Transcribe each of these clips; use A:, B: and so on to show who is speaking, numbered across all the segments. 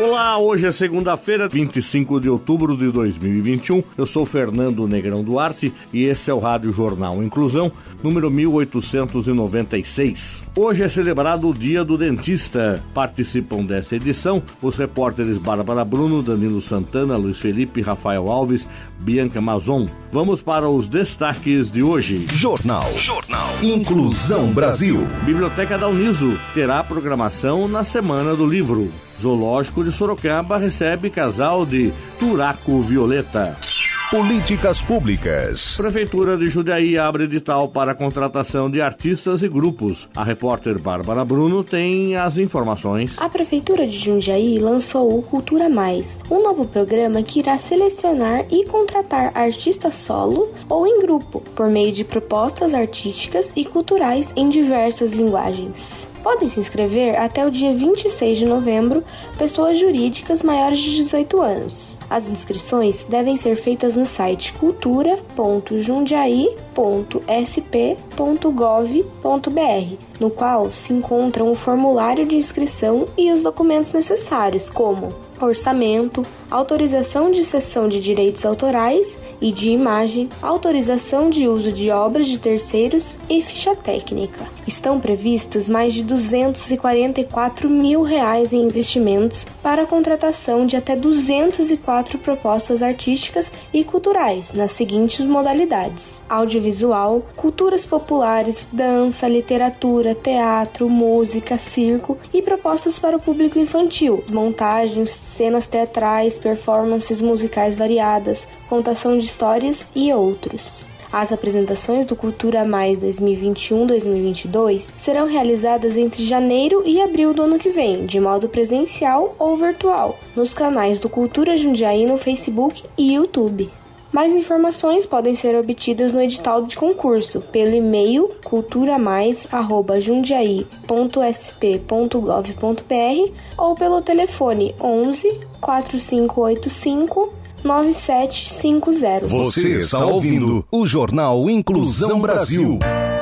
A: Olá, hoje é segunda-feira, 25 de outubro de 2021. Eu sou Fernando Negrão Duarte e esse é o Rádio Jornal Inclusão, número 1896. Hoje é celebrado o Dia do Dentista. Participam dessa edição os repórteres Bárbara Bruno, Danilo Santana, Luiz Felipe, Rafael Alves, Bianca Mazon. Vamos para os destaques de hoje.
B: Jornal. Jornal. Inclusão Brasil.
A: Biblioteca da Uniso terá programação na Semana do Livro. Zoológico de Sorocaba recebe casal de Turaco Violeta.
B: Políticas Públicas.
A: Prefeitura de Jundiaí abre edital para a contratação de artistas e grupos. A repórter Bárbara Bruno tem as informações.
C: A Prefeitura de Jundiaí lançou o Cultura Mais, um novo programa que irá selecionar e contratar artistas solo ou em grupo, por meio de propostas artísticas e culturais em diversas linguagens. Podem se inscrever até o dia 26 de novembro pessoas jurídicas maiores de 18 anos. As inscrições devem ser feitas no site cultura.jundiaí.sp.gov.br, no qual se encontram o formulário de inscrição e os documentos necessários, como orçamento, autorização de cessão de direitos autorais e de imagem, autorização de uso de obras de terceiros e ficha técnica. Estão previstos mais de 244 mil reais em investimentos para a contratação de até 204 propostas artísticas e culturais nas seguintes modalidades: audiovisual, culturas populares, dança, literatura, teatro, música, circo e propostas para o público infantil, montagens, cenas teatrais, performances musicais variadas, contação de histórias e outros. As apresentações do Cultura Mais 2021-2022 serão realizadas entre janeiro e abril do ano que vem, de modo presencial ou virtual, nos canais do Cultura Jundiaí no Facebook e YouTube. Mais informações podem ser obtidas no edital de concurso pelo e-mail culturamais@jundiaí.sp.gov.br ou pelo telefone 11 4585 9750.
B: Você está ouvindo o Jornal Inclusão Brasil.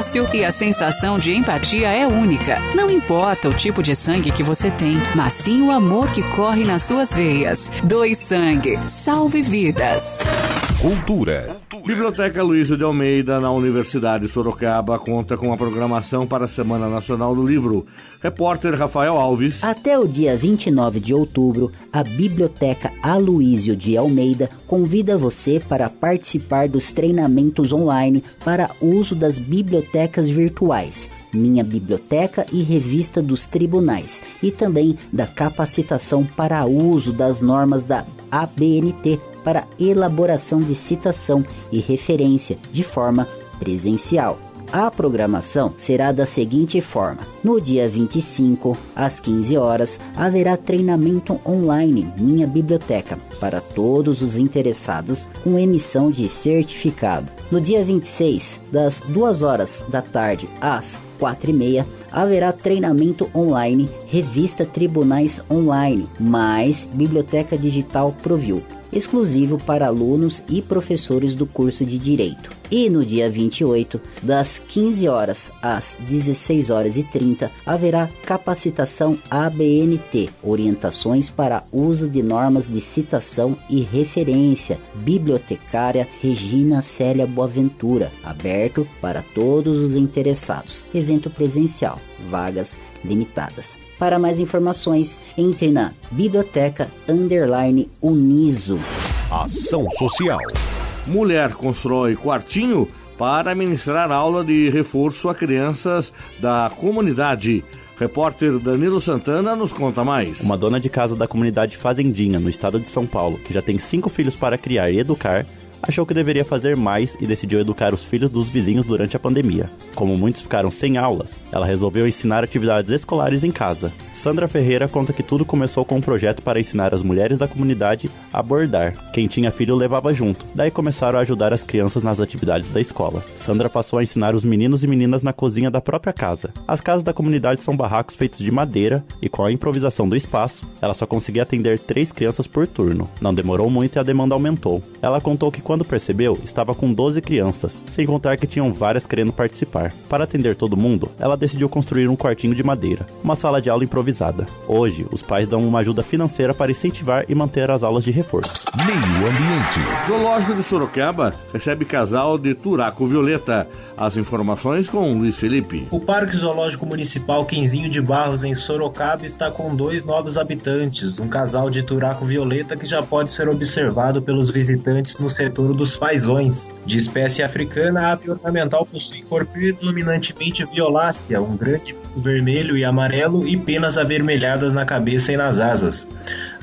D: fácil e a sensação de empatia é única. Não importa o tipo de sangue que você tem, mas sim o amor que corre nas suas veias. Doe sangue. Salve vidas.
B: Cultura.
A: Biblioteca Luísa de Almeida, na Universidade Sorocaba, conta com a programação para a Semana Nacional do Livro. Repórter Rafael Alves.
E: Até o dia 29 de outubro, a Biblioteca Aloísio de Almeida convida você para participar dos treinamentos online para uso das bibliotecas virtuais. Minha Biblioteca e Revista dos Tribunais, e também da capacitação para uso das normas da ABNT para elaboração de citação e referência de forma presencial. A programação será da seguinte forma: no dia 25, às 15 horas, haverá treinamento online Minha Biblioteca para todos os interessados com emissão de certificado. No dia 26, das 2 horas da tarde às 4 e meia, haverá treinamento online Revista Tribunais Online, mais Biblioteca Digital Provil exclusivo para alunos e professores do curso de Direito. E no dia 28, das 15 horas às 16 horas e 30, haverá capacitação ABNT, orientações para uso de normas de citação e referência, bibliotecária Regina Célia Boaventura, aberto para todos os interessados. Evento presencial, vagas limitadas. Para mais informações, entre na Biblioteca Underline Uniso.
B: Ação Social.
A: Mulher constrói quartinho para ministrar aula de reforço a crianças da comunidade. Repórter Danilo Santana nos conta mais.
F: Uma dona de casa da comunidade Fazendinha, no estado de São Paulo, que já tem cinco filhos para criar e educar, achou que deveria fazer mais e decidiu educar os filhos dos vizinhos durante a pandemia. Como muitos ficaram sem aulas, ela resolveu ensinar atividades escolares em casa. Sandra Ferreira conta que tudo começou com um projeto para ensinar as mulheres da comunidade a bordar. Quem tinha filho levava junto. Daí começaram a ajudar as crianças nas atividades da escola. Sandra passou a ensinar os meninos e meninas na cozinha da própria casa. As casas da comunidade são barracos feitos de madeira e com a improvisação do espaço, ela só conseguia atender três crianças por turno. Não demorou muito e a demanda aumentou. Ela contou que quando percebeu, estava com 12 crianças, sem contar que tinham várias querendo participar. Para atender todo mundo, ela decidiu construir um quartinho de madeira, uma sala de aula improvisada. Hoje, os pais dão uma ajuda financeira para incentivar e manter as aulas de reforço.
B: Meio Ambiente.
A: Zoológico de Sorocaba recebe casal de Turaco Violeta. As informações com Luiz Felipe.
G: O Parque Zoológico Municipal Quinzinho de Barros, em Sorocaba, está com dois novos habitantes, um casal de Turaco Violeta que já pode ser observado pelos visitantes no setor dos fazões. De espécie africana, a ave ornamental possui cor predominantemente violácea, um grande vermelho e amarelo e penas avermelhadas na cabeça e nas asas.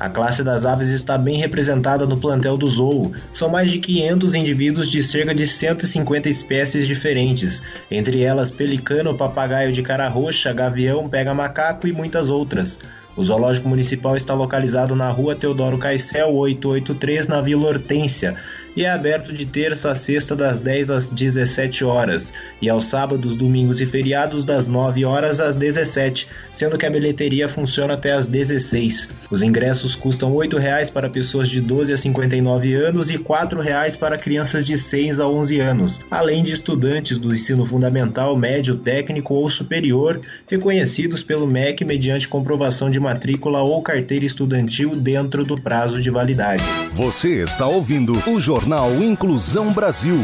G: A classe das aves está bem representada no plantel do zoo. São mais de 500 indivíduos de cerca de 150 espécies diferentes, entre elas pelicano, papagaio de cara roxa, gavião, pega-macaco e muitas outras. O Zoológico Municipal está localizado na rua Teodoro Caicel 883, na Vila Hortência, e é aberto de terça a sexta das 10 às 17 horas e aos sábados, domingos e feriados das 9 horas às 17, sendo que a bilheteria funciona até às 16. Os ingressos custam R$ 8,00 para pessoas de 12 a 59 anos e R$ 4,00 para crianças de 6 a 11 anos, além de estudantes do ensino fundamental, médio, técnico ou superior, reconhecidos pelo MEC mediante comprovação de matrícula ou carteira estudantil dentro do prazo de validade.
B: Você está ouvindo o Jornal Jornal Inclusão Brasil.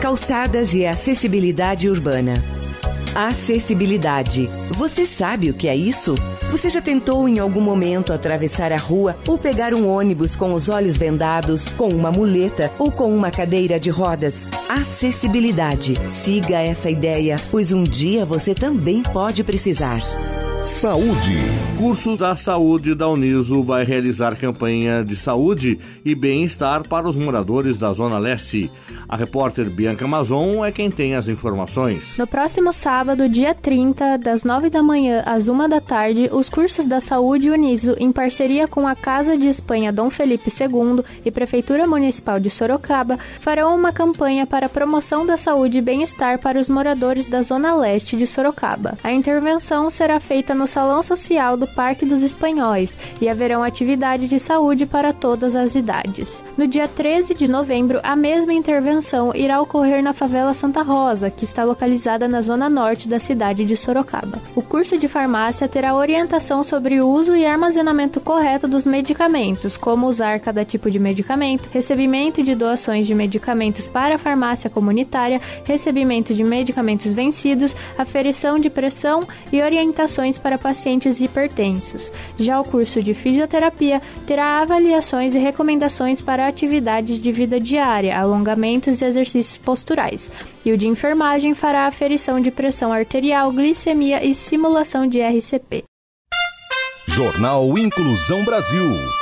H: Calçadas e acessibilidade urbana. Acessibilidade. Você sabe o que é isso? Você já tentou em algum momento atravessar a rua ou pegar um ônibus com os olhos vendados, com uma muleta ou com uma cadeira de rodas? Acessibilidade. Siga essa ideia, pois um dia você também pode precisar.
B: Saúde.
A: Curso da Saúde da Uniso vai realizar campanha de saúde e bem-estar para os moradores da Zona Leste. A repórter Bianca Mazon é quem tem as informações.
I: No próximo sábado, dia 30, das 9 da manhã às 1 da tarde, os cursos da Saúde Uniso, em parceria com a Casa de Espanha Dom Felipe II e Prefeitura Municipal de Sorocaba, farão uma campanha para a promoção da saúde e bem-estar para os moradores da Zona Leste de Sorocaba. A intervenção será feita no Salão Social do Parque dos Espanhóis e haverão atividades de saúde para todas as idades. No dia 13 de novembro, a mesma intervenção irá ocorrer na favela Santa Rosa, que está localizada na zona norte da cidade de Sorocaba. O curso de farmácia terá orientação sobre o uso e armazenamento correto dos medicamentos, como usar cada tipo de medicamento, recebimento de doações de medicamentos para a farmácia comunitária, recebimento de medicamentos vencidos, aferição de pressão e orientações para pacientes hipertensos. Já o curso de fisioterapia terá avaliações e recomendações para atividades de vida diária, alongamentos de exercícios posturais. E o de enfermagem fará aferição de pressão arterial, glicemia e simulação de RCP.
B: Jornal Inclusão Brasil.